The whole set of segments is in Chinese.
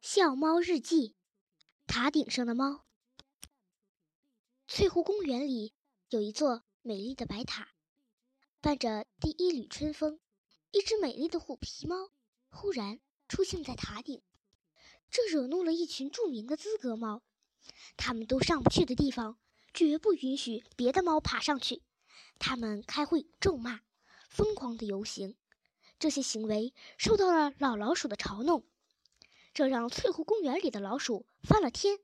笑猫日记：塔顶上的猫。翠湖公园里有一座美丽的白塔，伴着第一缕春风，一只美丽的虎皮猫忽然出现在塔顶，这惹怒了一群著名的资格猫。他们都上不去的地方，绝不允许别的猫爬上去。他们开会咒骂，疯狂的游行，这些行为受到了老老鼠的嘲弄。这让翠湖公园里的老鼠翻了天。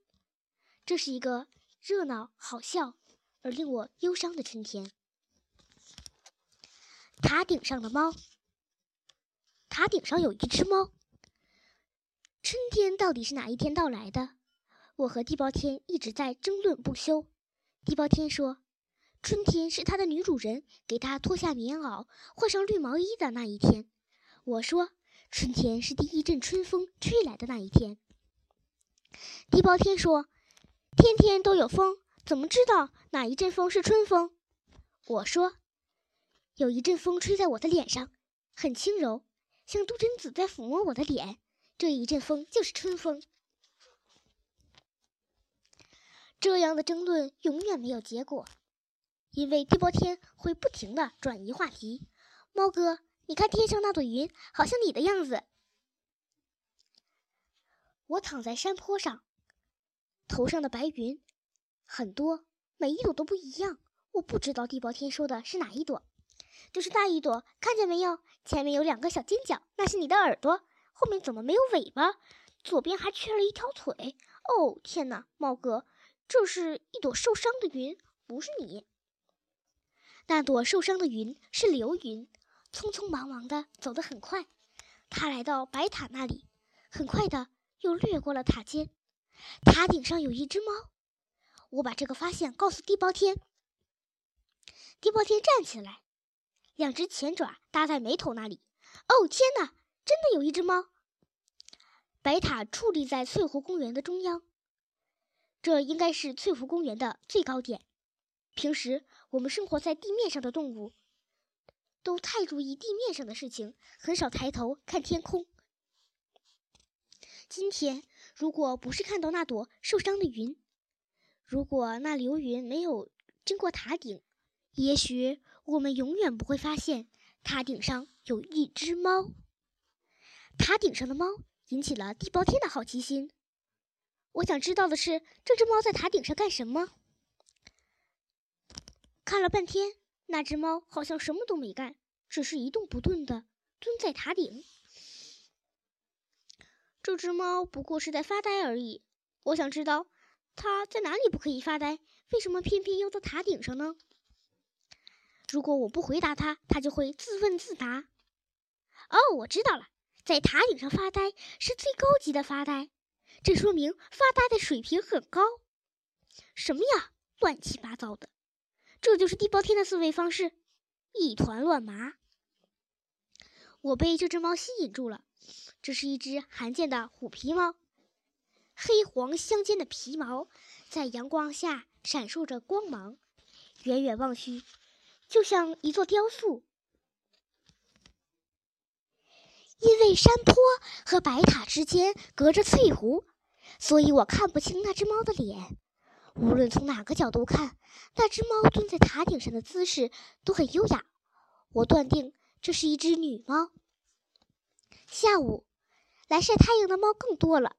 这是一个热闹、好笑而令我忧伤的春天。塔顶上的猫。塔顶上有一只猫。春天到底是哪一天到来的？我和地包天一直在争论不休。地包天说，春天是他的女主人给他脱下棉袄、换上绿毛衣的那一天。我说。春天是第一阵春风吹来的那一天。地包天说：“天天都有风，怎么知道哪一阵风是春风？”我说：“有一阵风吹在我的脸上，很轻柔，像杜真子在抚摸我的脸，这一阵风就是春风。”这样的争论永远没有结果，因为地包天会不停的转移话题。猫哥。你看天上那朵云，好像你的样子。我躺在山坡上，头上的白云很多，每一朵都不一样。我不知道地包天说的是哪一朵，就是那一朵。看见没有？前面有两个小尖角，那是你的耳朵。后面怎么没有尾巴？左边还缺了一条腿。哦，天哪，猫哥，这是一朵受伤的云，不是你。那朵受伤的云是流云。匆匆忙忙的走得很快，他来到白塔那里，很快的又掠过了塔尖。塔顶上有一只猫，我把这个发现告诉地包天。地包天站起来，两只前爪搭在眉头那里。哦天哪，真的有一只猫！白塔矗立在翠湖公园的中央，这应该是翠湖公园的最高点。平时我们生活在地面上的动物。都太注意地面上的事情，很少抬头看天空。今天，如果不是看到那朵受伤的云，如果那流云没有经过塔顶，也许我们永远不会发现塔顶上有一只猫。塔顶上的猫引起了地包天的好奇心。我想知道的是，这只猫在塔顶上干什么？看了半天。那只猫好像什么都没干，只是一动不动的蹲在塔顶。这只猫不过是在发呆而已。我想知道，它在哪里不可以发呆？为什么偏偏要到塔顶上呢？如果我不回答它，它就会自问自答。哦，我知道了，在塔顶上发呆是最高级的发呆，这说明发呆的水平很高。什么呀，乱七八糟的！这就是地包天的思维方式，一团乱麻。我被这只猫吸引住了，这是一只罕见的虎皮猫，黑黄相间的皮毛在阳光下闪烁着光芒，远远望去，就像一座雕塑。因为山坡和白塔之间隔着翠湖，所以我看不清那只猫的脸。无论从哪个角度看，那只猫蹲在塔顶上的姿势都很优雅。我断定这是一只女猫。下午，来晒太阳的猫更多了。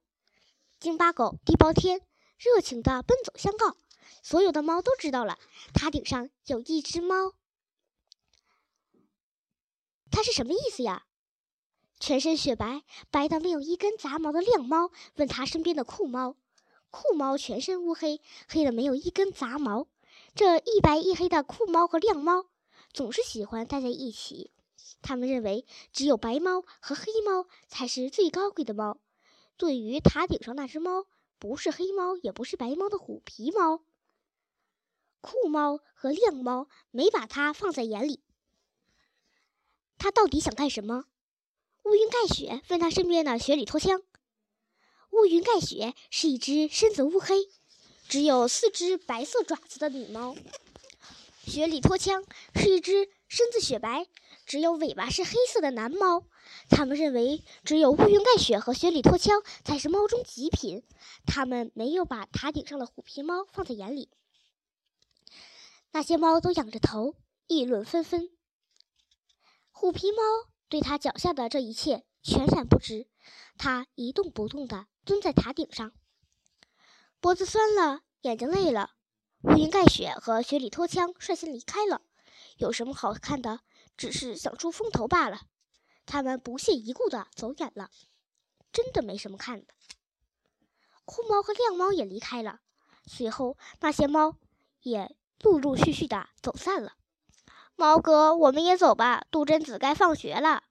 京巴狗、地包天热情地奔走相告，所有的猫都知道了，塔顶上有一只猫。它是什么意思呀？全身雪白，白到没有一根杂毛的亮猫问他身边的酷猫。酷猫全身乌黑，黑的没有一根杂毛。这一白一黑的酷猫和亮猫总是喜欢待在一起。他们认为只有白猫和黑猫才是最高贵的猫。对于塔顶上那只猫，不是黑猫也不是白猫的虎皮猫，酷猫和亮猫没把它放在眼里。它到底想干什么？乌云盖雪问他身边的雪里脱枪。乌云盖雪是一只身子乌黑、只有四只白色爪子的女猫。雪里拖枪是一只身子雪白、只有尾巴是黑色的男猫。他们认为只有乌云盖雪和雪里拖枪才是猫中极品，他们没有把塔顶上的虎皮猫放在眼里。那些猫都仰着头，议论纷纷。虎皮猫对他脚下的这一切全然不知，它一动不动的蹲在塔顶上，脖子酸了，眼睛累了。乌云盖雪和雪里脱枪率先离开了，有什么好看的？只是想出风头罢了。他们不屑一顾的走远了，真的没什么看的。酷猫和亮猫也离开了，随后那些猫也陆陆续续的走散了。猫哥，我们也走吧，杜真子该放学了。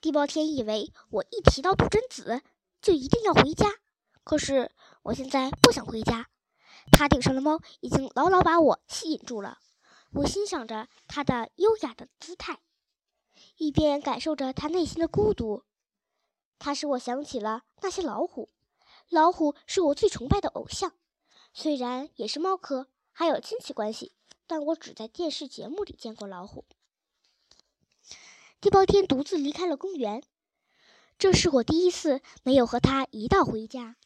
地包天以为我一提到杜真子就一定要回家，可是我现在不想回家。塔顶上的猫已经牢牢把我吸引住了，我欣赏着它的优雅的姿态。一边感受着他内心的孤独，它使我想起了那些老虎。老虎是我最崇拜的偶像，虽然也是猫科，还有亲戚关系，但我只在电视节目里见过老虎。地包天独自离开了公园，这是我第一次没有和他一道回家。